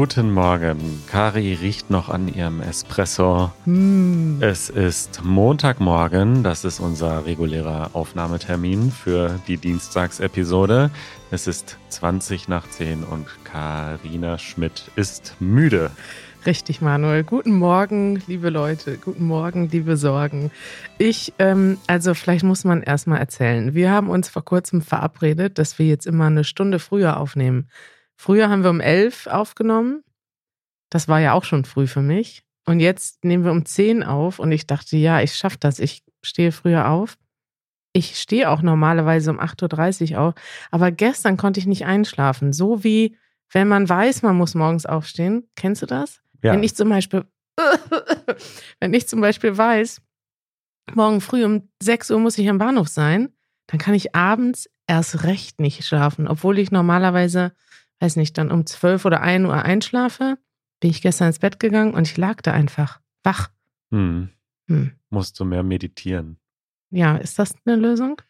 Guten Morgen. Kari riecht noch an ihrem Espresso. Mm. Es ist Montagmorgen. Das ist unser regulärer Aufnahmetermin für die Dienstagsepisode. Es ist 20 nach 10 und Karina Schmidt ist müde. Richtig, Manuel. Guten Morgen, liebe Leute. Guten Morgen, liebe Sorgen. Ich, ähm, also vielleicht muss man erstmal erzählen. Wir haben uns vor kurzem verabredet, dass wir jetzt immer eine Stunde früher aufnehmen. Früher haben wir um elf aufgenommen. Das war ja auch schon früh für mich. Und jetzt nehmen wir um zehn auf und ich dachte, ja, ich schaffe das. Ich stehe früher auf. Ich stehe auch normalerweise um 8.30 Uhr auf. Aber gestern konnte ich nicht einschlafen. So wie wenn man weiß, man muss morgens aufstehen. Kennst du das? Ja, Wenn ich zum Beispiel, wenn ich zum Beispiel weiß, morgen früh um 6 Uhr muss ich am Bahnhof sein, dann kann ich abends erst recht nicht schlafen, obwohl ich normalerweise, weiß nicht, dann um 12 oder 1 Uhr einschlafe, bin ich gestern ins Bett gegangen und ich lag da einfach wach. hm, Hm. musst du mehr meditieren. Ja, ist das eine Lösung?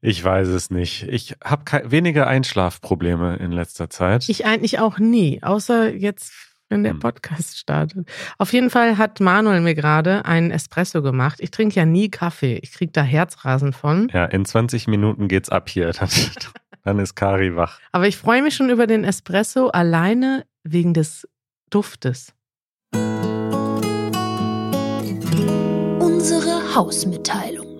Ich weiß es nicht. Ich habe wenige Einschlafprobleme in letzter Zeit. Ich eigentlich auch nie, außer jetzt, wenn der Hm. Podcast startet. Auf jeden Fall hat Manuel mir gerade einen Espresso gemacht. Ich trinke ja nie Kaffee. Ich kriege da Herzrasen von. ja, in 20 Minuten geht's ab hier. Dann, ist Kari wach. Aber ich freue mich schon über den Espresso alleine wegen des Duftes. Unsere Hausmitteilung.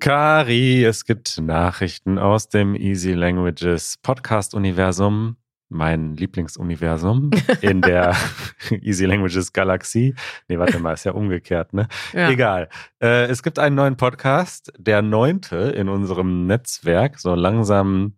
Kari, es gibt Nachrichten aus dem Easy Languages Podcast-Universum, mein Lieblingsuniversum in der Easy Languages Galaxie. Nee, warte mal, ist ja umgekehrt, ne? Ja. Egal. Äh, es gibt einen neuen Podcast, der neunte in unserem Netzwerk. So langsam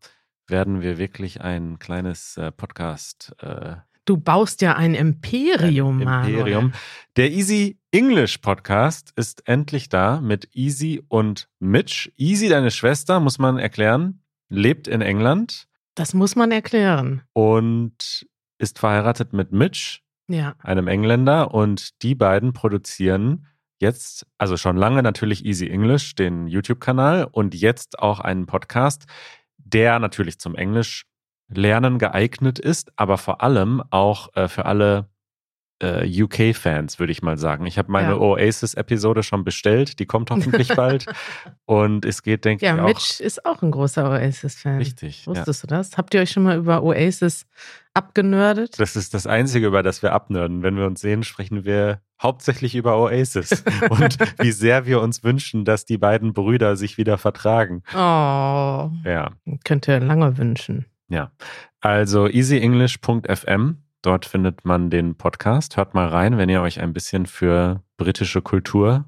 werden wir wirklich ein kleines äh, Podcast äh, Du baust ja ein Imperium, ein Manuel. Imperium. Der Easy English Podcast ist endlich da mit Easy und Mitch. Easy, deine Schwester, muss man erklären, lebt in England Das muss man erklären. und ist verheiratet mit Mitch, Ja. einem Engländer. Und die beiden produzieren jetzt, also schon lange natürlich Easy English, den YouTube-Kanal und jetzt auch einen Podcast, der natürlich zum Englisch Lernen geeignet ist, aber vor allem auch äh, für alle äh, UK-Fans, würde ich mal sagen. Ich habe meine Ja. Oasis-Episode schon bestellt, die kommt hoffentlich bald. Und es geht, denke Ja, ich, auch Mitch ist auch ein großer Oasis-Fan. richtig. Ja. Wusstest du das? Habt ihr euch schon mal über Oasis abgenördet? Das ist das Einzige, über das wir abnörden. Wenn wir uns sehen, sprechen wir hauptsächlich über Oasis und wie sehr wir uns wünschen, dass die beiden Brüder sich wieder vertragen. Oh, Ja, könnt ihr lange wünschen. ja. Also easyenglish.fm, dort findet man den Podcast. Hört mal rein, wenn ihr euch ein bisschen für britische Kultur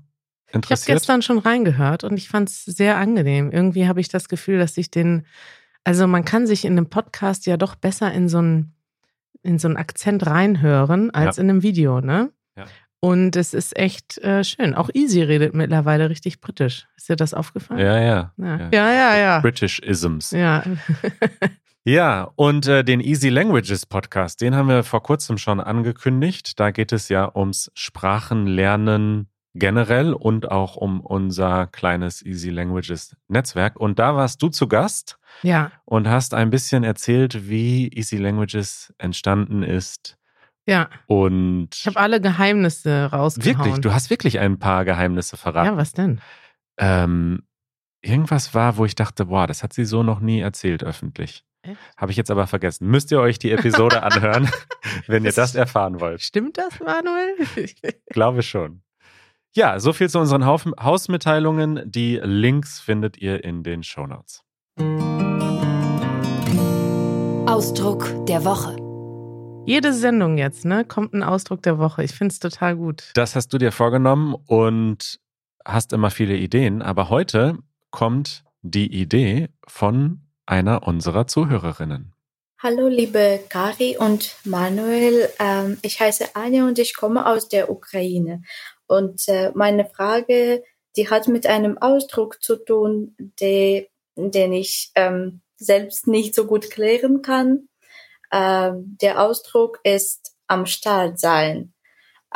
Ich habe interessiert. gestern schon reingehört und ich fand es sehr angenehm. Irgendwie habe ich das Gefühl, dass ich den, also man kann sich in einem Podcast ja doch besser in so einen, in so einen Akzent reinhören als Ja. in einem Video, ne? Ja. Und es ist echt äh, schön. Auch Easy redet mittlerweile richtig britisch. Ist dir das aufgefallen? ja, ja. Ja, ja, ja. ja. British Isms. ja. Ja, und äh, den Easy Languages Podcast, den haben wir vor kurzem schon angekündigt. Da geht es ja ums Sprachenlernen generell und auch um unser kleines Easy Languages Netzwerk. Und da warst du zu Gast ja. und hast ein bisschen erzählt, wie Easy Languages entstanden ist. ja. Und Ich habe alle Geheimnisse rausgehauen. wirklich, du hast wirklich ein paar Geheimnisse verraten. Ja, was denn? Ähm, irgendwas war, wo ich dachte, boah, das hat sie so noch nie erzählt öffentlich. Habe ich jetzt aber vergessen. Müsst ihr euch die Episode anhören, wenn ihr das erfahren wollt. Stimmt das, Manuel? Glaube schon. Ja, so viel zu unseren Hausmitteilungen. Die Links findet ihr in den Shownotes. Ausdruck der Woche. Jede Sendung jetzt, ne, kommt ein Ausdruck der Woche. Ich finde es total gut. Das hast du dir vorgenommen und hast immer viele Ideen. Aber heute kommt die Idee von einer unserer Zuhörerinnen. Hallo liebe Kari und Manuel, ähm, ich heiße Anja und ich komme aus der Ukraine. Und äh, meine Frage, die hat mit einem Ausdruck zu tun, den ich ähm, selbst nicht so gut klären kann. Ähm, der Ausdruck ist am Start sein.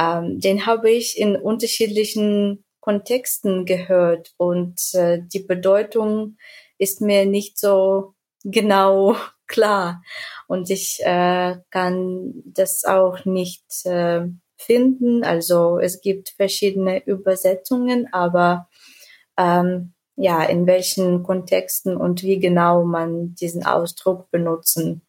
Den habe ich in unterschiedlichen Kontexten gehört und äh, die Bedeutung ist mir nicht so genau klar. und ich äh, kann das auch nicht äh, finden. Also es gibt verschiedene Übersetzungen, aber ähm, ja, in welchen Kontexten und wie genau man diesen Ausdruck benutzen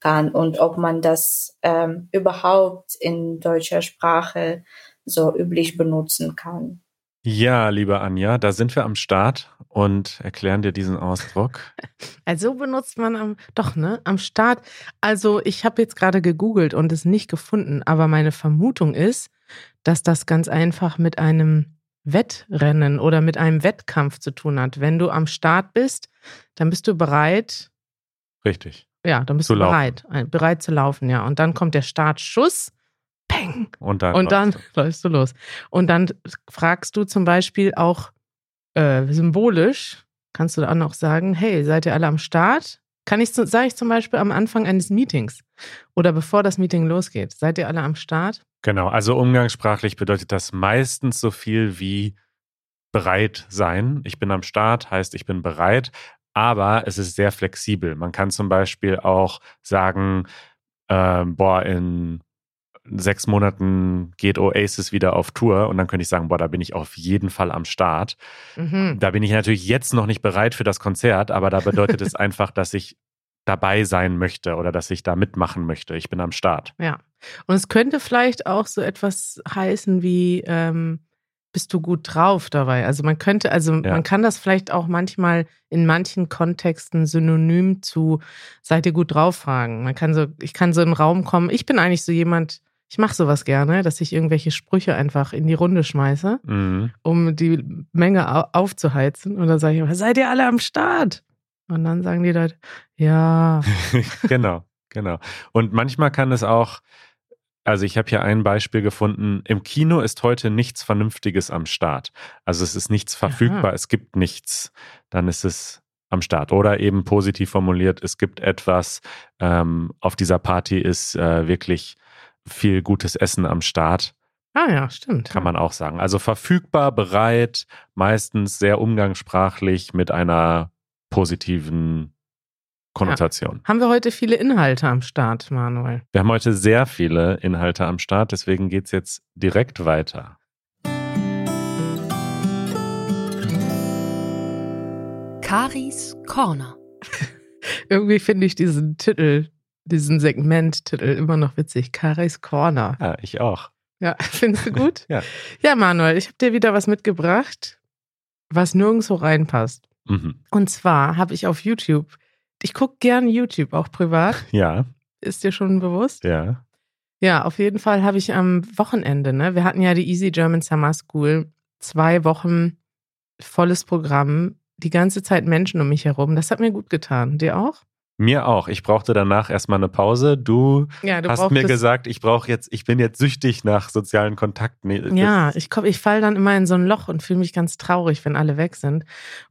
kann und ob man das ähm, überhaupt in deutscher Sprache so üblich benutzen kann. Ja, liebe Anja, da sind wir am Start und erklären dir diesen Ausdruck. Also benutzt man am, doch, ne, am Start. Also ich habe jetzt gerade gegoogelt und es nicht gefunden, aber meine Vermutung ist, dass das ganz einfach mit einem Wettrennen oder mit einem Wettkampf zu tun hat. Wenn du am Start bist, dann bist du bereit. Richtig. Ja, dann bist Zu du laufen. bereit, bereit zu laufen, ja. Und dann kommt der Startschuss. Peng. Und dann, Und dann läufst du. läufst du los. Und dann fragst du zum Beispiel auch äh, symbolisch, kannst du dann auch sagen, hey, seid ihr alle am Start? Kann ich, sage ich zum Beispiel am Anfang eines Meetings oder bevor das Meeting losgeht, seid ihr alle am Start? Genau, also umgangssprachlich bedeutet das meistens so viel wie bereit sein. Ich bin am Start, heißt ich bin bereit, aber es ist sehr flexibel. Man kann zum Beispiel auch sagen, ähm, boah, in sechs Monaten geht Oasis wieder auf Tour und dann könnte ich sagen, boah, da bin ich auf jeden Fall am Start. Mhm. Da bin ich natürlich jetzt noch nicht bereit für das Konzert, aber da bedeutet es einfach, dass ich dabei sein möchte oder dass ich da mitmachen möchte. Ich bin am Start. Ja. Und es könnte vielleicht auch so etwas heißen wie, ähm, bist du gut drauf dabei? Also man könnte, also Ja. man kann das vielleicht auch manchmal in manchen Kontexten synonym zu seid ihr gut drauf fragen. Man kann so, ich kann so in den Raum kommen. Ich bin eigentlich so jemand, ich mache sowas gerne, dass ich irgendwelche Sprüche einfach in die Runde schmeiße, Mhm. um die Menge au- aufzuheizen. Und dann sage ich immer, seid ihr alle am Start? Und dann sagen die Leute, ja. genau, genau. Und manchmal kann es auch, also ich habe hier ein Beispiel gefunden, im Kino ist heute nichts Vernünftiges am Start. Also es ist nichts verfügbar, Aha. es gibt nichts, dann ist es am Start. Oder eben positiv formuliert, es gibt etwas, ähm, auf dieser Party ist äh, wirklich viel gutes Essen am Start, Ah ja, stimmt. kann man auch sagen. Also verfügbar, bereit, meistens sehr umgangssprachlich mit einer positiven Konnotation. Haben wir heute viele Inhalte am Start, Manuel? Wir haben heute sehr viele Inhalte am Start, deswegen geht es jetzt direkt weiter. Karis Corner. Irgendwie finde ich diesen Titel, diesen Segmenttitel immer noch witzig. Karis Corner. Ja, ich auch. Ja, findest du gut? Ja. Ja, Manuel, ich habe dir wieder was mitgebracht, was nirgendwo reinpasst. Mhm. Und zwar habe ich auf YouTube, ich gucke gern YouTube, auch privat, Ja, ist dir schon bewusst? ja. Ja, auf jeden Fall habe ich am Wochenende, ne, wir hatten ja die Easy German Summer School, zwei Wochen volles Programm, die ganze Zeit Menschen um mich herum. Das hat mir gut getan. Dir auch? Mir auch. Ich brauchte danach erstmal eine Pause. Du, Ja, du hast mir gesagt, ich brauche jetzt, ich bin jetzt süchtig nach sozialen Kontakten. Ja, ich komm, ich fall dann immer in so ein Loch und fühle mich ganz traurig, wenn alle weg sind.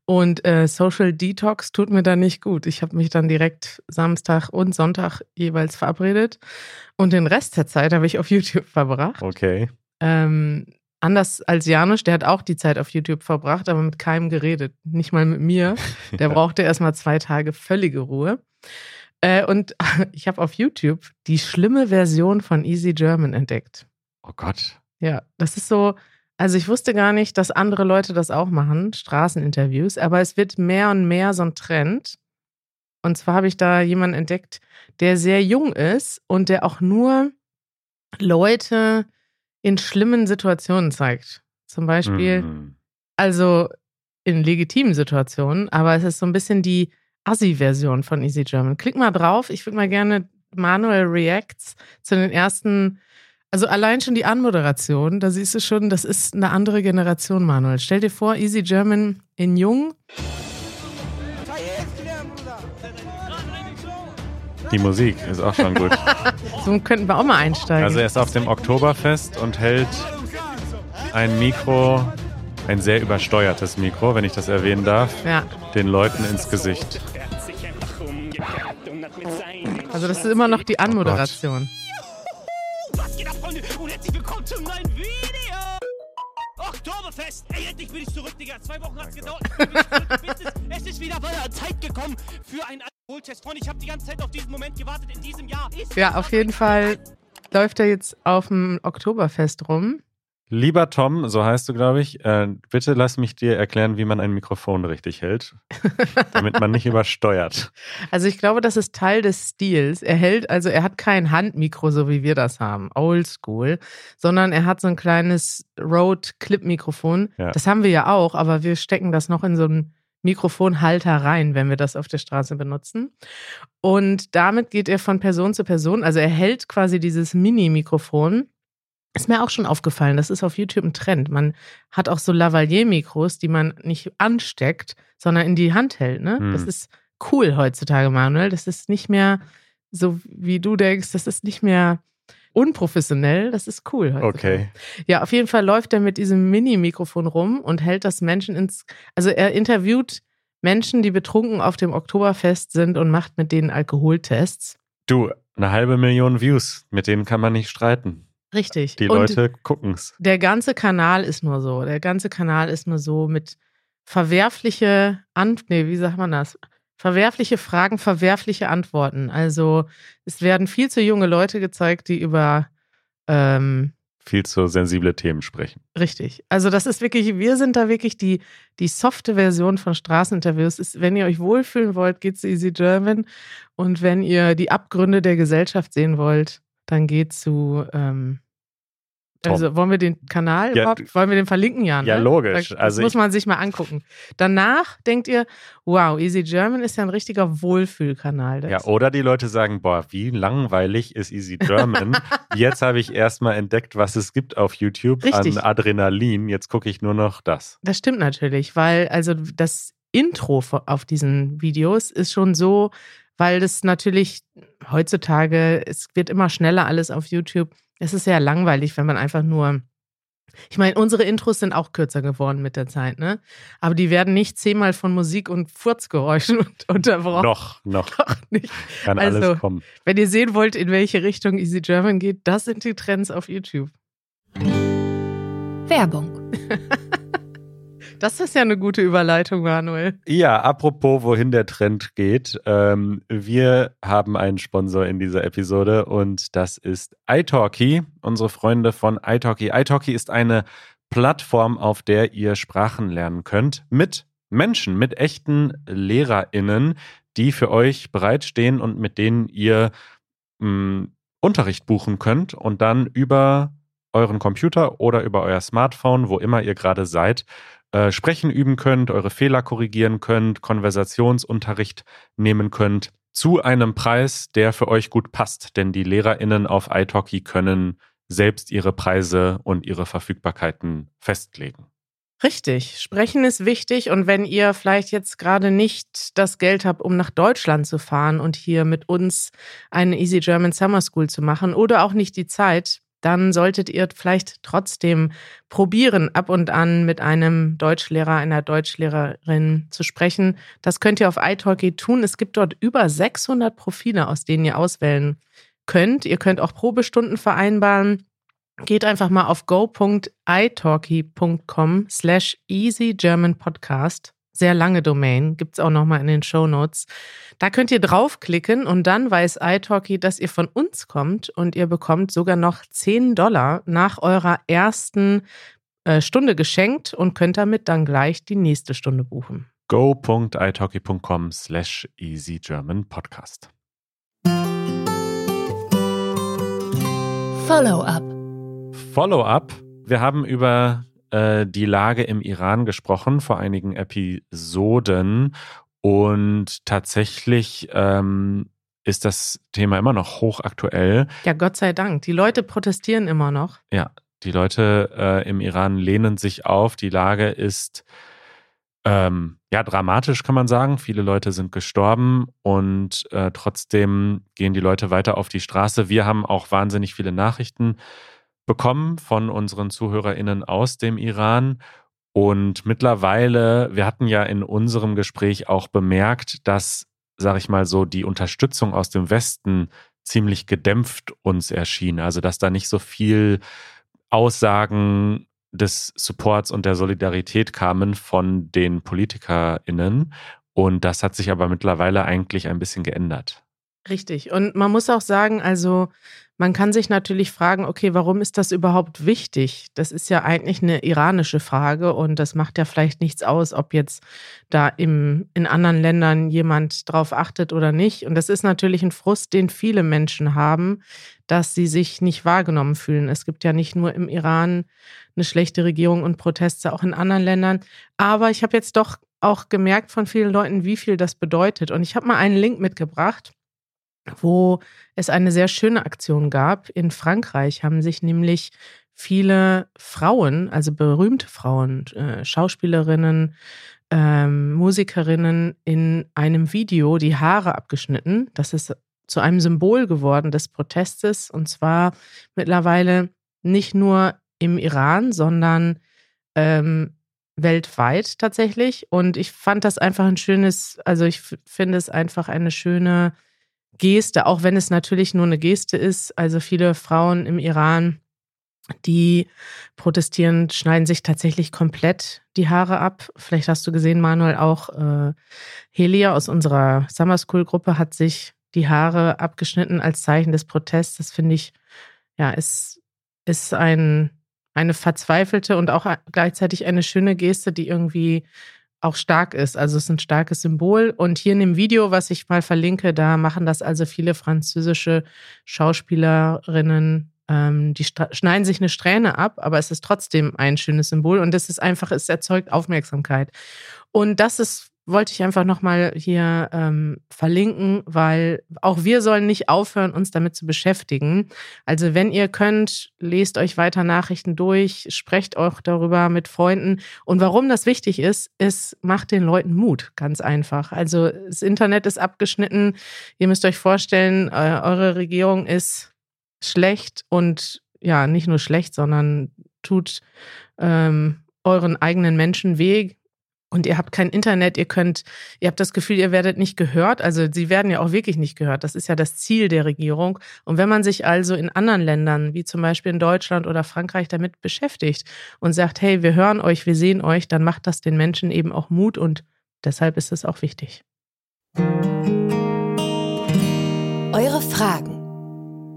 Und äh, Social Detox tut mir dann nicht gut. Ich habe mich dann direkt Samstag und Sonntag jeweils verabredet und den Rest der Zeit habe ich auf YouTube verbracht. Okay. Ähm, anders als Janusz, der hat auch die Zeit auf YouTube verbracht, aber mit keinem geredet. Nicht mal mit mir. Der brauchte erstmal zwei Tage völlige Ruhe. Äh, und ich habe auf YouTube die schlimme Version von Easy German entdeckt. Oh Gott. Ja, das ist so, also ich wusste gar nicht, dass andere Leute das auch machen, Straßeninterviews, aber es wird mehr und mehr so ein Trend. Und zwar habe ich da jemanden entdeckt, der sehr jung ist und der auch nur Leute in schlimmen Situationen zeigt. Zum Beispiel, Mhm. also in legitimen Situationen, aber es ist so ein bisschen die Assi-Version von Easy German. Klick mal drauf, ich würde mal gerne Manuel Reacts zu den ersten, also allein schon die Anmoderation, da siehst du schon, das ist eine andere Generation, Manuel. Stell dir vor, Easy German in Jung, Die Musik ist auch schon gut. so könnten wir auch mal einsteigen. Also er ist auf dem Oktoberfest und hält ein Mikro, ein sehr übersteuertes Mikro, wenn ich das erwähnen darf, ja, den Leuten ins Gesicht. Also das ist immer noch die Anmoderation. Was geht ab, Freunde? Und herzlich willkommen zum neuen Video! Oktoberfest! Ey, endlich bin ich zurück, Digga. Zwei Wochen hat's gedauert. Es ist wieder Zeit gekommen für ein Wohltest, Freunde, ich habe die ganze Zeit auf diesen Moment gewartet. In diesem Jahr ist Ja, auf jeden Fall läuft er jetzt auf dem Oktoberfest rum. Lieber Tom, so heißt du, glaube ich, äh, bitte lass mich dir erklären, wie man ein Mikrofon richtig hält, damit man nicht übersteuert. Also ich glaube, das ist Teil des Stils. Er hält, also er hat kein Handmikro, so wie wir das haben, oldschool, sondern er hat so ein kleines Rode-Clip-Mikrofon. Ja. Das haben wir ja auch, aber wir stecken das noch in so einen Mikrofonhalter rein, wenn wir das auf der Straße benutzen. Und damit geht er von Person zu Person. Also er hält quasi dieses Mini-Mikrofon. Ist mir auch schon aufgefallen, das ist auf YouTube ein Trend. Man hat auch so Lavalier-Mikros, die man nicht ansteckt, sondern in die Hand hält. Ne? Hm. Das ist cool heutzutage, Manuel. Das ist nicht mehr so, wie du denkst, das ist nicht mehr unprofessionell. Das ist cool heutzutage. Okay. Ja, auf jeden Fall läuft er mit diesem Mini-Mikrofon rum und hält das Menschen ins. Also er interviewt Menschen, die betrunken auf dem Oktoberfest sind und macht mit denen Alkoholtests. Du, eine halbe Million Views, mit denen kann man nicht streiten. Richtig. Die und Leute gucken's. der ganze Kanal ist nur so. Der ganze Kanal ist nur so mit verwerfliche An nee, wie sagt man das? Verwerfliche Fragen, verwerfliche Antworten. Also es werden viel zu junge Leute gezeigt, die über ähm, Viel zu sensible Themen sprechen. Richtig. Also das ist wirklich, wir sind da wirklich die, die softe Version von Straßeninterviews. Ist, wenn ihr euch wohlfühlen wollt, geht zu Easy German. Und wenn ihr die Abgründe der Gesellschaft sehen wollt, dann geht zu, ähm, also wollen wir den Kanal Ja, überhaupt, wollen wir den verlinken, Jan? Ja, ne? logisch. Das Also muss man sich mal angucken. Danach denkt ihr, wow, Easy German ist ja ein richtiger Wohlfühlkanal. Ja, oder die Leute sagen, boah, wie langweilig ist Easy German. Jetzt habe ich erstmal entdeckt, was es gibt auf YouTube Richtig. an Adrenalin. Jetzt gucke ich nur noch das. Das stimmt natürlich, weil also das Intro auf diesen Videos ist schon so, weil das natürlich heutzutage, es wird immer schneller alles auf YouTube. Es ist sehr langweilig, wenn man einfach nur. Ich meine, unsere Intros sind auch kürzer geworden mit der Zeit, ne? Aber die werden nicht zehnmal von Musik und Furzgeräuschen unterbrochen. Noch, noch Doch nicht. kann Also- alles kommen. Wenn ihr sehen wollt, in welche Richtung Easy German geht, das sind die Trends auf YouTube. Werbung. Das ist ja eine gute Überleitung, Manuel. Ja, apropos, wohin der Trend geht. Ähm, wir haben einen Sponsor in dieser Episode und das ist italki, unsere Freunde von italki. italki ist eine Plattform, auf der ihr Sprachen lernen könnt mit Menschen, mit echten LehrerInnen, die für euch bereitstehen und mit denen ihr mh, Unterricht buchen könnt und dann über euren Computer oder über euer Smartphone, wo immer ihr gerade seid, äh, sprechen üben könnt, eure Fehler korrigieren könnt, Konversationsunterricht nehmen könnt, zu einem Preis, der für euch gut passt. Denn die LehrerInnen auf italki können selbst ihre Preise und ihre Verfügbarkeiten festlegen. Richtig, sprechen ist wichtig und wenn ihr vielleicht jetzt gerade nicht das Geld habt, um nach Deutschland zu fahren und hier mit uns eine Easy German Summer School zu machen oder auch nicht die Zeit, dann solltet ihr vielleicht trotzdem probieren, ab und an mit einem Deutschlehrer, einer Deutschlehrerin zu sprechen. Das könnt ihr auf italki tun. Es gibt dort über 600 Profile, aus denen ihr auswählen könnt. Ihr könnt auch Probestunden vereinbaren. Geht einfach mal auf go.italki.com slash easy German podcast. Sehr lange Domain, gibt's auch nochmal in den Show Notes. Da könnt ihr draufklicken und dann weiß italki, dass ihr von uns kommt und ihr bekommt sogar noch 10 Dollar nach eurer ersten äh, Stunde geschenkt und könnt damit dann gleich die nächste Stunde buchen. go.italki.com slash easy German podcast. Follow-up. Follow-up. Wir haben über äh, die Lage im Iran gesprochen vor einigen Episoden und tatsächlich ähm, ist das Thema immer noch hochaktuell. Ja, Gott sei Dank. Die Leute protestieren immer noch. Die Leute äh, im Iran lehnen sich auf. Die Lage ist ähm, ja dramatisch, kann man sagen. Viele Leute sind gestorben und äh, trotzdem gehen die Leute weiter auf die Straße. Wir haben auch wahnsinnig viele Nachrichten bekommen von unseren ZuhörerInnen aus dem Iran. Und mittlerweile, wir hatten ja in unserem Gespräch auch bemerkt, dass, sag ich mal so, die Unterstützung aus dem Westen ziemlich gedämpft uns erschien. Also, dass da nicht so viel Aussagen des Supports und der Solidarität kamen von den PolitikerInnen. Und das hat sich aber mittlerweile eigentlich ein bisschen geändert. Richtig. Und man muss auch sagen, also man kann sich natürlich fragen, okay, warum ist das überhaupt wichtig? Das ist ja eigentlich eine iranische Frage und das macht ja vielleicht nichts aus, ob jetzt da im, in anderen Ländern jemand drauf achtet oder nicht. Und das ist natürlich ein Frust, den viele Menschen haben, dass sie sich nicht wahrgenommen fühlen. Es gibt ja nicht nur im Iran eine schlechte Regierung und Proteste, auch in anderen Ländern. Aber ich habe jetzt doch auch gemerkt von vielen Leuten, wie viel das bedeutet. Und ich habe mal einen Link mitgebracht wo es eine sehr schöne Aktion gab. In Frankreich haben sich nämlich viele Frauen, also berühmte Frauen, äh, Schauspielerinnen, ähm, Musikerinnen in einem Video die Haare abgeschnitten. Das ist zu einem Symbol geworden des Protestes und zwar mittlerweile nicht nur im Iran, sondern ähm, weltweit tatsächlich. Und ich fand das einfach ein schönes, also ich finde es einfach eine schöne Geste, auch wenn es natürlich nur eine Geste ist. Also viele Frauen im Iran, die protestieren, schneiden sich tatsächlich komplett die Haare ab. Vielleicht hast du gesehen, Manuel, auch äh, Helia aus unserer Summer School Gruppe hat sich die Haare abgeschnitten als Zeichen des Protests. Das finde ich, ja, ist, ist ein, eine verzweifelte und auch gleichzeitig eine schöne Geste, die irgendwie auch stark ist. Also es ist ein starkes Symbol. Und hier in dem Video, was ich mal verlinke, da machen das also viele französische Schauspielerinnen. Ähm, die schneiden sich eine Strähne ab, aber es ist trotzdem ein schönes Symbol. Und das ist einfach, es erzeugt Aufmerksamkeit. Und das ist wollte ich einfach nochmal hier ähm, verlinken, weil auch wir sollen nicht aufhören, uns damit zu beschäftigen. Also wenn ihr könnt, lest euch weiter Nachrichten durch, sprecht auch darüber mit Freunden. Und warum das wichtig ist, ist, macht den Leuten Mut, ganz einfach. Also das Internet ist abgeschnitten. Ihr müsst euch vorstellen, äh, eure Regierung ist schlecht und ja, nicht nur schlecht, sondern tut ähm, euren eigenen Menschen weh, und ihr habt kein Internet, ihr könnt, ihr habt das Gefühl, ihr werdet nicht gehört. Also sie werden ja auch wirklich nicht gehört. Das ist ja das Ziel der Regierung. Und wenn man sich also in anderen Ländern, wie zum Beispiel in Deutschland oder Frankreich, damit beschäftigt und sagt, hey, wir hören euch, wir sehen euch, dann macht das den Menschen eben auch Mut und deshalb ist es auch wichtig. Eure Fragen.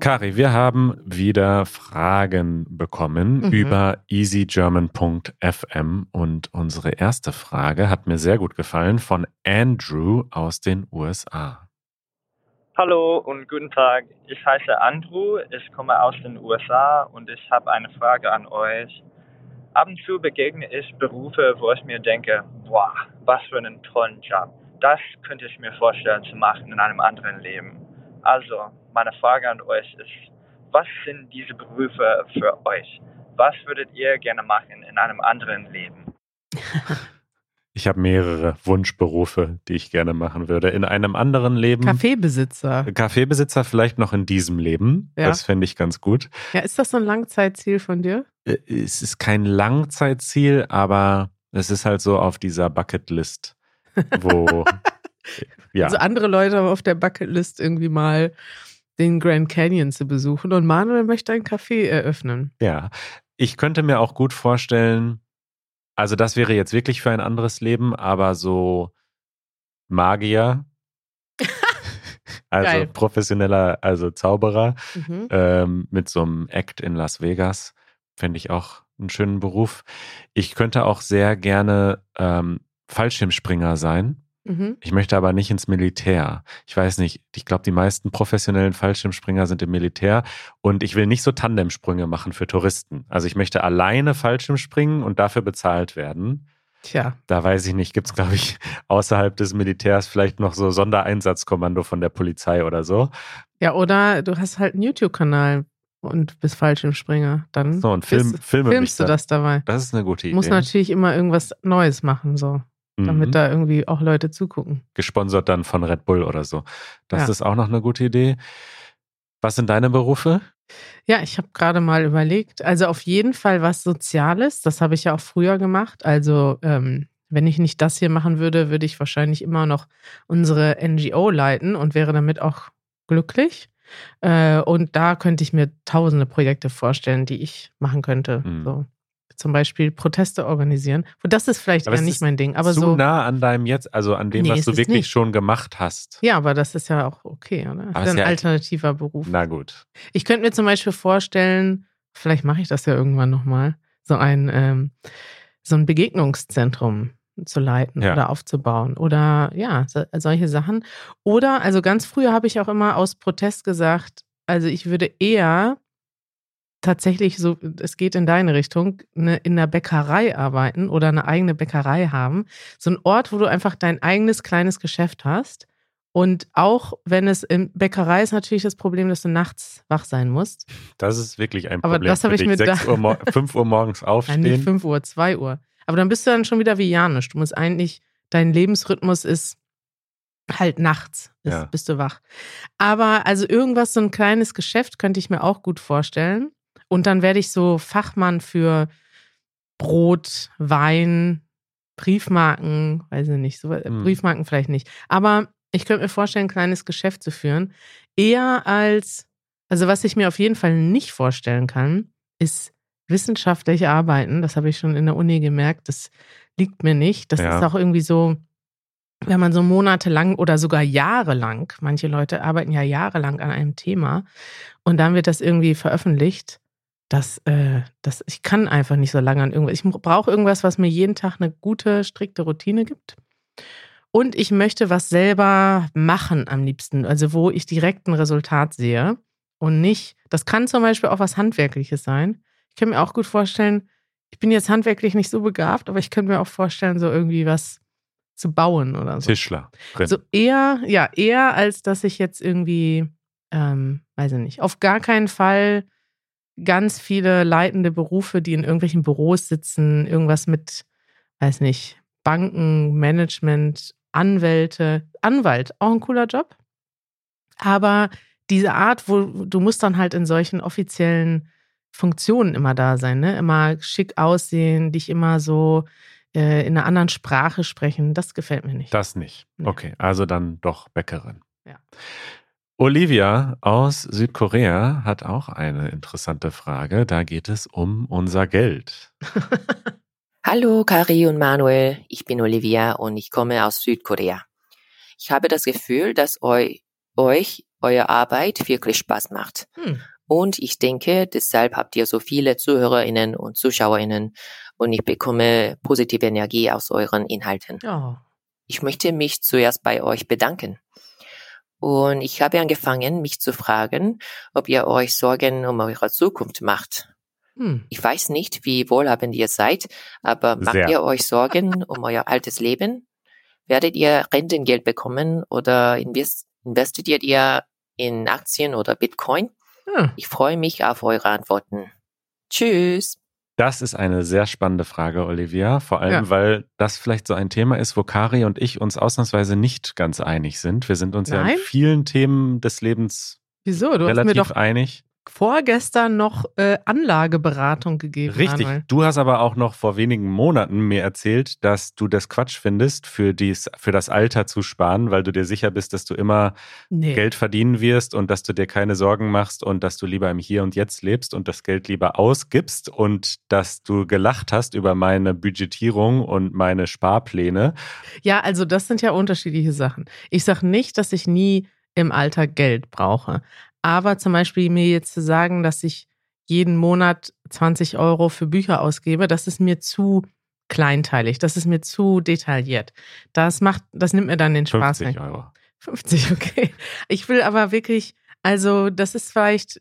Kari, wir haben wieder Fragen bekommen mhm. über easygerman.fm und unsere erste Frage hat mir sehr gut gefallen von Andrew aus den USA. Hallo und guten Tag. Ich heiße Andrew, ich komme aus den USA und ich habe eine Frage an euch. Ab und zu begegne ich Berufe, wo ich mir denke, boah, was für einen tollen Job. Das könnte ich mir vorstellen zu machen in einem anderen Leben. Also, meine Frage an euch ist, was sind diese Berufe für euch? Was würdet ihr gerne machen in einem anderen Leben? Ich habe mehrere Wunschberufe, die ich gerne machen würde. In einem anderen Leben. Kaffeebesitzer. Kaffeebesitzer vielleicht noch in diesem Leben. Ja. Das fände ich ganz gut. Ja, ist das so ein Langzeitziel von dir? Äh, es ist kein Langzeitziel, aber es ist halt so auf dieser Bucketlist, wo ja. Also andere Leute haben auf der Bucketlist irgendwie mal den Grand Canyon zu besuchen und Manuel möchte ein Café eröffnen. Ja, ich könnte mir auch gut vorstellen, also das wäre jetzt wirklich für ein anderes Leben, aber so Magier, also Geil. professioneller, also Zauberer mhm. ähm, mit so einem Act in Las Vegas, fände ich auch einen schönen Beruf. Ich könnte auch sehr gerne ähm, Fallschirmspringer sein. Mhm. Ich möchte aber nicht ins Militär. Ich weiß nicht, ich glaube, die meisten professionellen Fallschirmspringer sind im Militär und ich will nicht so Tandemsprünge machen für Touristen. Also ich möchte alleine Fallschirm springen und dafür bezahlt werden. Tja. Da weiß ich nicht, gibt es, glaube ich, außerhalb des Militärs vielleicht noch so Sondereinsatzkommando von der Polizei oder so. Ja, oder du hast halt einen YouTube-Kanal und bist Fallschirmspringer. Dann so, und Film, bist, filmst du das dabei. Das ist eine gute Idee. Muss natürlich immer irgendwas Neues machen, so damit mhm. da irgendwie auch Leute zugucken. Gesponsert dann von Red Bull oder so. Das ja. ist auch noch eine gute Idee. Was sind deine Berufe? Ja, ich habe gerade mal überlegt. Also auf jeden Fall was Soziales. Das habe ich ja auch früher gemacht. Also ähm, wenn ich nicht das hier machen würde, würde ich wahrscheinlich immer noch unsere NGO leiten und wäre damit auch glücklich. Äh, und da könnte ich mir tausende Projekte vorstellen, die ich machen könnte. Mhm. So. Zum Beispiel Proteste organisieren. Und das ist vielleicht Aber eher nicht mein Ding. Aber zu so. nah an deinem jetzt, also an dem, Nee, was du wirklich nicht. schon gemacht hast. Ja, aber das ist ja auch okay, oder? Aber ist ein ja- alternativer Beruf. Na gut. Ich könnte mir zum Beispiel vorstellen, vielleicht mache ich das ja irgendwann nochmal, so ein, ähm, so ein Begegnungszentrum zu leiten Ja. oder aufzubauen oder ja, so, solche Sachen. Oder, also ganz früher habe ich auch immer aus Protest gesagt, also ich würde eher tatsächlich so, es geht in deine Richtung, ne, in der Bäckerei arbeiten oder eine eigene Bäckerei haben. So ein Ort, wo du einfach dein eigenes kleines Geschäft hast. Und auch wenn es in Bäckerei ist natürlich das Problem, dass du nachts wach sein musst. Das ist wirklich ein Aber Problem. das habe ich mir 6 da- Uhr, mor- 5 Uhr morgens Nein, nicht aufstehen. 5 Uhr, 2 Uhr. Aber dann bist du dann schon wieder wie Janisch. Du musst eigentlich, dein Lebensrhythmus ist halt nachts, ist, Ja. bist du wach. Aber also irgendwas, so ein kleines Geschäft könnte ich mir auch gut vorstellen. Und dann werde ich so Fachmann für Brot, Wein, Briefmarken, weiß ich nicht, so, Hm. Briefmarken vielleicht nicht. Aber ich könnte mir vorstellen, ein kleines Geschäft zu führen. Eher als, also was ich mir auf jeden Fall nicht vorstellen kann, ist wissenschaftlich arbeiten. Das habe ich schon in der Uni gemerkt. Das liegt mir nicht. Das Ja. ist auch irgendwie so, wenn man so monatelang oder sogar jahrelang, manche Leute arbeiten ja jahrelang an einem Thema und dann wird das irgendwie veröffentlicht. Das, äh, das, ich kann einfach nicht so lange an irgendwas. Ich brauche irgendwas, was mir jeden Tag eine gute, strikte Routine gibt. Und ich möchte was selber machen am liebsten, also wo ich direkt ein Resultat sehe und nicht, das kann zum Beispiel auch was Handwerkliches sein. Ich kann mir auch gut vorstellen, ich bin jetzt handwerklich nicht so begabt, aber ich könnte mir auch vorstellen, so irgendwie was zu bauen oder so. Tischler. So eher, ja, eher als dass ich jetzt irgendwie, ähm, weiß ich nicht, auf gar keinen Fall ganz viele leitende Berufe, die in irgendwelchen Büros sitzen, irgendwas mit, weiß nicht, Banken, Management, Anwälte, Anwalt, auch ein cooler Job. Aber diese Art, wo du musst dann halt in solchen offiziellen Funktionen immer da sein, ne? Immer schick aussehen, dich immer so äh, in einer anderen Sprache sprechen, das gefällt mir nicht. Das nicht. Nee. Okay, also dann doch Bäckerin. Ja. Olivia aus Südkorea hat auch eine interessante Frage. Da geht es um unser Geld. Hallo Kari und Manuel, ich bin Olivia und ich komme aus Südkorea. Ich habe das Gefühl, dass eu, euch eure Arbeit wirklich Spaß macht. Hm. Und ich denke, deshalb habt ihr so viele Zuhörerinnen und Zuschauerinnen und ich bekomme positive Energie aus euren Inhalten. Ja. Ich möchte mich zuerst bei euch bedanken. Und ich habe angefangen, mich zu fragen, ob ihr euch Sorgen um eure Zukunft macht. Hm. Ich weiß nicht, wie wohlhabend ihr seid, aber macht Sehr. ihr euch Sorgen um euer altes Leben? Werdet ihr Rentengeld bekommen oder invest investiert ihr in Aktien oder Bitcoin? Ja. Ich freue mich auf eure Antworten. Tschüss. Das ist eine sehr spannende Frage, Olivia. Vor allem, Ja. weil das vielleicht so ein Thema ist, wo Kari und ich uns ausnahmsweise nicht ganz einig sind. Wir sind uns ja Nein? in vielen Themen des Lebens Wieso? Du hast mir relativ doch einig. Vorgestern noch äh, Anlageberatung gegeben. Richtig. Manuel. Du hast aber auch noch vor wenigen Monaten mir erzählt, dass du das Quatsch findest, für, dies, für das Alter zu sparen, weil du dir sicher bist, dass du immer Nee. Geld verdienen wirst und dass du dir keine Sorgen machst und dass du lieber im Hier und Jetzt lebst und das Geld lieber ausgibst und dass du gelacht hast über meine Budgetierung und meine Sparpläne. Ja, also das sind ja unterschiedliche Sachen. Ich sage nicht, dass ich nie im Alter Geld brauche. Aber zum Beispiel mir jetzt zu sagen, dass ich jeden Monat 20 Euro für Bücher ausgebe, das ist mir zu kleinteilig, das ist mir zu detailliert. Das macht, das nimmt mir dann den Spaß 50 weg. Euro. 50, okay. Ich will aber wirklich, also das ist vielleicht,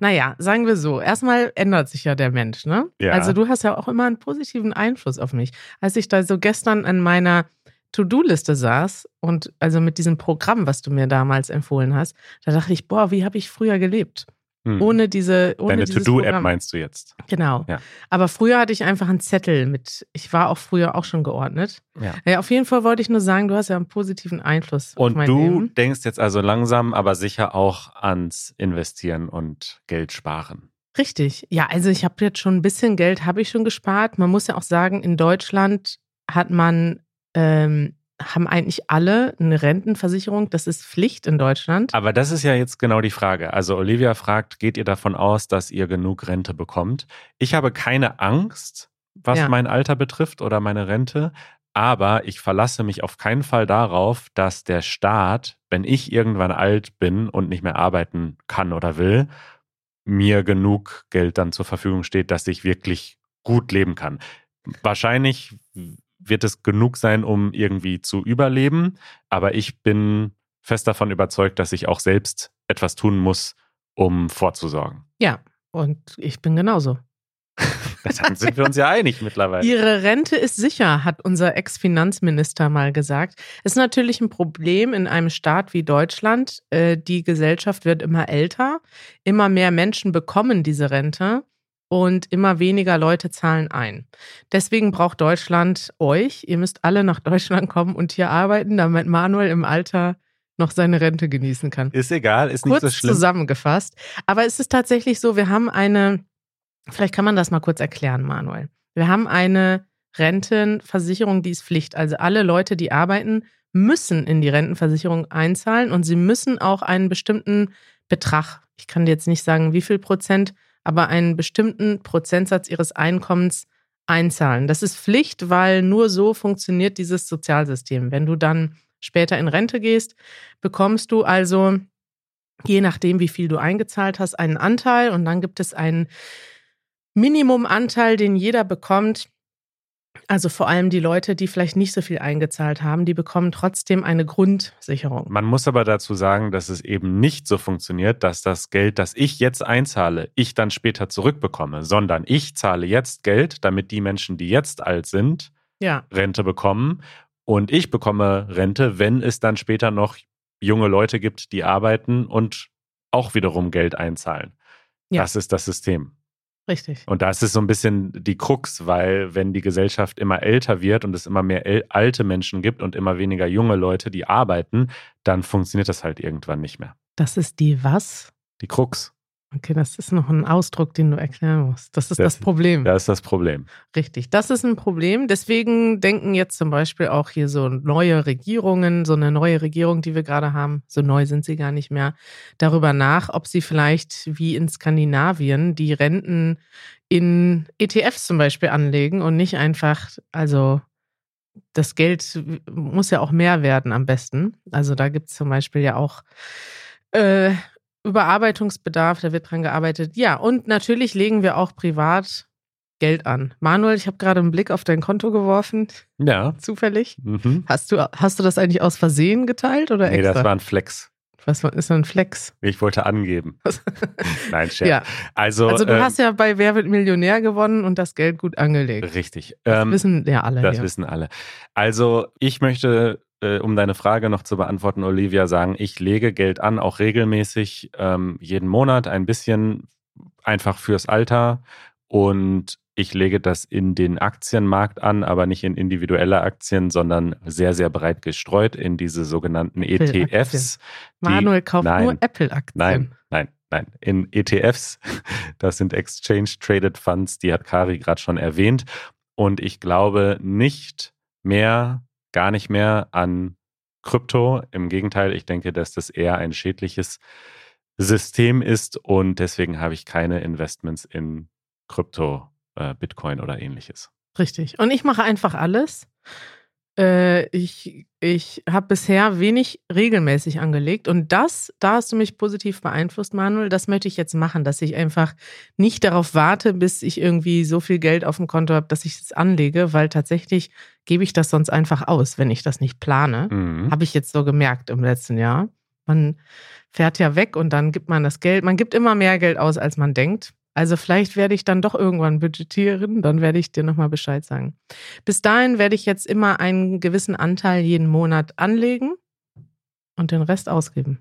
naja, sagen wir so, erstmal ändert sich ja der Mensch, ne? Ja. Also du hast ja auch immer einen positiven Einfluss auf mich. Als ich da so gestern an meiner To-Do-Liste saß und also mit diesem Programm, was du mir damals empfohlen hast, da dachte ich, boah, wie habe ich früher gelebt? Hm. Ohne diese, ohne Deine To-Do-App meinst du jetzt? Genau. Ja. Aber früher hatte ich einfach einen Zettel mit, ich war auch früher auch schon geordnet. Ja. Ja, auf jeden Fall wollte ich nur sagen, du hast ja einen positiven Einfluss auf Und mein du Leben. denkst jetzt also langsam, aber sicher auch ans Investieren und Geld sparen. Richtig. Ja, also ich habe jetzt schon ein bisschen Geld, habe ich schon gespart. Man muss ja auch sagen, in Deutschland hat man ähm, haben eigentlich alle eine Rentenversicherung. Das ist Pflicht in Deutschland. Aber das ist ja jetzt genau die Frage. Also Olivia fragt, geht ihr davon aus, dass ihr genug Rente bekommt? Ich habe keine Angst, was Ja. mein Alter betrifft oder meine Rente. Aber ich verlasse mich auf keinen Fall darauf, dass der Staat, wenn ich irgendwann alt bin und nicht mehr arbeiten kann oder will, mir genug Geld dann zur Verfügung steht, dass ich wirklich gut leben kann. Wahrscheinlich wird es genug sein, um irgendwie zu überleben, aber ich bin fest davon überzeugt, dass ich auch selbst etwas tun muss, um vorzusorgen. Ja, und ich bin genauso. Dann sind wir uns ja einig mittlerweile. Ihre Rente ist sicher, hat unser Ex-Finanzminister mal gesagt. Ist natürlich ein Problem in einem Staat wie Deutschland. Äh, Die Gesellschaft wird immer älter, immer mehr Menschen bekommen diese Rente und immer weniger Leute zahlen ein. Deswegen braucht Deutschland euch. Ihr müsst alle nach Deutschland kommen und hier arbeiten, damit Manuel im Alter noch seine Rente genießen kann. Ist egal, ist nicht kurz so schlimm. zusammengefasst. Aber es ist tatsächlich so, wir haben eine, vielleicht kann man das mal kurz erklären, Manuel. Wir haben eine Rentenversicherung, die ist Pflicht. Also alle Leute, die arbeiten, müssen in die Rentenversicherung einzahlen und sie müssen auch einen bestimmten Betrag, ich kann dir jetzt nicht sagen, wie viel Prozent, aber einen bestimmten Prozentsatz ihres Einkommens einzahlen. Das ist Pflicht, weil nur so funktioniert dieses Sozialsystem. Wenn du dann später in Rente gehst, bekommst du also, je nachdem, wie viel du eingezahlt hast, einen Anteil und dann gibt es einen Minimumanteil, den jeder bekommt. Also vor allem die Leute, die vielleicht nicht so viel eingezahlt haben, die bekommen trotzdem eine Grundsicherung. Man muss aber dazu sagen, dass es eben nicht so funktioniert, dass das Geld, das ich jetzt einzahle, ich dann später zurückbekomme, sondern ich zahle jetzt Geld, damit die Menschen, die jetzt alt sind, Ja, Rente bekommen und ich bekomme Rente, wenn es dann später noch junge Leute gibt, die arbeiten und auch wiederum Geld einzahlen. Ja. Das ist das System. Richtig. Und das ist so ein bisschen die Krux, weil wenn die Gesellschaft immer älter wird und es immer mehr alte Menschen gibt und immer weniger junge Leute, die arbeiten, dann funktioniert das halt irgendwann nicht mehr. Das ist die was? Die Krux, Okay, das ist noch ein Ausdruck, den du erklären musst. Das ist das, Das- Problem. das ist das Problem. Richtig, das ist ein Problem. Deswegen denken jetzt zum Beispiel auch hier so neue Regierungen, so eine neue Regierung, die wir gerade haben, so neu sind sie gar nicht mehr, darüber nach, ob sie vielleicht wie in Skandinavien die Renten in ETFs zum Beispiel anlegen und nicht einfach, also das Geld muss ja auch mehr werden am besten. Also da gibt es zum Beispiel ja auch äh, Überarbeitungsbedarf, da wird dran gearbeitet. Ja, und natürlich legen wir auch privat Geld an. Manuel, ich habe gerade einen Blick auf dein Konto geworfen, Ja. zufällig. Mhm. Hast du, hast du das eigentlich aus Versehen geteilt oder Nee, extra? das war ein Flex. Was ist so ein Flex? Ich wollte angeben. Nein, Scherz. ja, Also, also du ähm, hast ja bei Wer wird Millionär gewonnen und das Geld gut angelegt. richtig. Das Ähm, wissen ja alle. Das hier. wissen alle. Also, ich möchte, äh, um deine Frage noch zu beantworten, Olivia, sagen, ich lege Geld an, auch regelmäßig, ähm, jeden Monat ein bisschen, einfach fürs Alter. Und ich lege das in den Aktienmarkt an, aber nicht in individuelle Aktien, sondern sehr, sehr breit gestreut in diese sogenannten. ETFs. die- Manuel kauft nein, nur Apple-Aktien. Nein, nein, nein. In ETFs, das sind Exchange Traded Funds, die hat Kari gerade schon erwähnt. Und ich glaube nicht mehr, gar nicht mehr an Krypto. Im Gegenteil, ich denke, dass das eher ein schädliches System ist und deswegen habe ich keine Investments in Krypto, äh, Bitcoin oder ähnliches. Richtig. Und ich mache einfach alles. Äh, ich ich habe bisher wenig regelmäßig angelegt. Und das, da hast du mich positiv beeinflusst, Manuel. Das möchte ich jetzt machen, dass ich einfach nicht darauf warte, bis ich irgendwie so viel Geld auf dem Konto habe, dass ich es anlege, weil tatsächlich gebe ich das sonst einfach aus, wenn ich das nicht plane. Mhm. Habe ich jetzt so gemerkt im letzten Jahr. Man fährt ja weg und dann gibt man das Geld. Man gibt immer mehr Geld aus, als man denkt. Also vielleicht werde ich dann doch irgendwann budgetieren, dann werde ich dir nochmal Bescheid sagen. Bis dahin werde ich jetzt immer einen gewissen Anteil jeden Monat anlegen und den Rest ausgeben.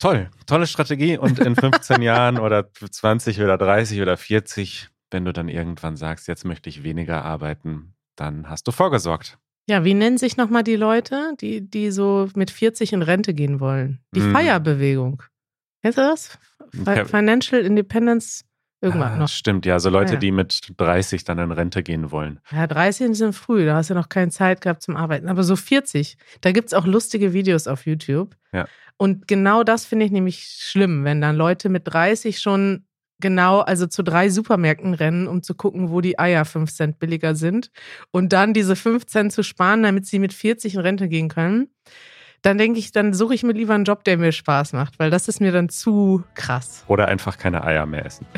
Toll, tolle Strategie. Und in 15 Jahren oder 20 oder 30 oder 40, wenn du dann irgendwann sagst, jetzt möchte ich weniger arbeiten, dann hast du vorgesorgt. Ja, wie nennen sich nochmal die Leute, die, die so mit 40 in Rente gehen wollen? Die Hm. Feierbewegung. Kennst du das? Financial Independence Irgendwann Ah, noch. Stimmt, ja. So Leute, Ja, ja. die mit 30 dann in Rente gehen wollen. Ja, 30 sind früh, da hast du noch keine Zeit gehabt zum Arbeiten. Aber so 40, da gibt es auch lustige Videos auf YouTube. Ja. Und genau das finde ich nämlich schlimm, wenn dann Leute mit 30 schon genau, also zu drei Supermärkten rennen, um zu gucken, wo die Eier 5 Cent billiger sind. Und dann diese 5 Cent zu sparen, damit sie mit 40 in Rente gehen können. Dann denke ich, dann suche ich mir lieber einen Job, der mir Spaß macht, weil das ist mir dann zu krass. Oder einfach keine Eier mehr essen.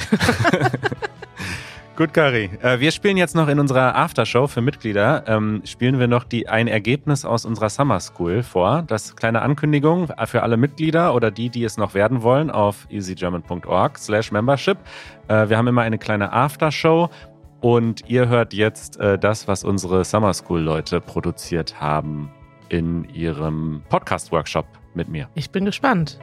Gut, Kari. Äh, wir spielen jetzt noch in unserer Aftershow für Mitglieder, ähm, spielen wir noch die, ein Ergebnis aus unserer Summer School vor. Das kleine Ankündigung für alle Mitglieder oder die, die es noch werden wollen, auf easygerman.org slash membership. Äh, wir haben immer eine kleine Aftershow und ihr hört jetzt äh, das, was unsere Summer School Leute produziert haben in ihrem Podcast-Workshop mit mir. Ich bin gespannt.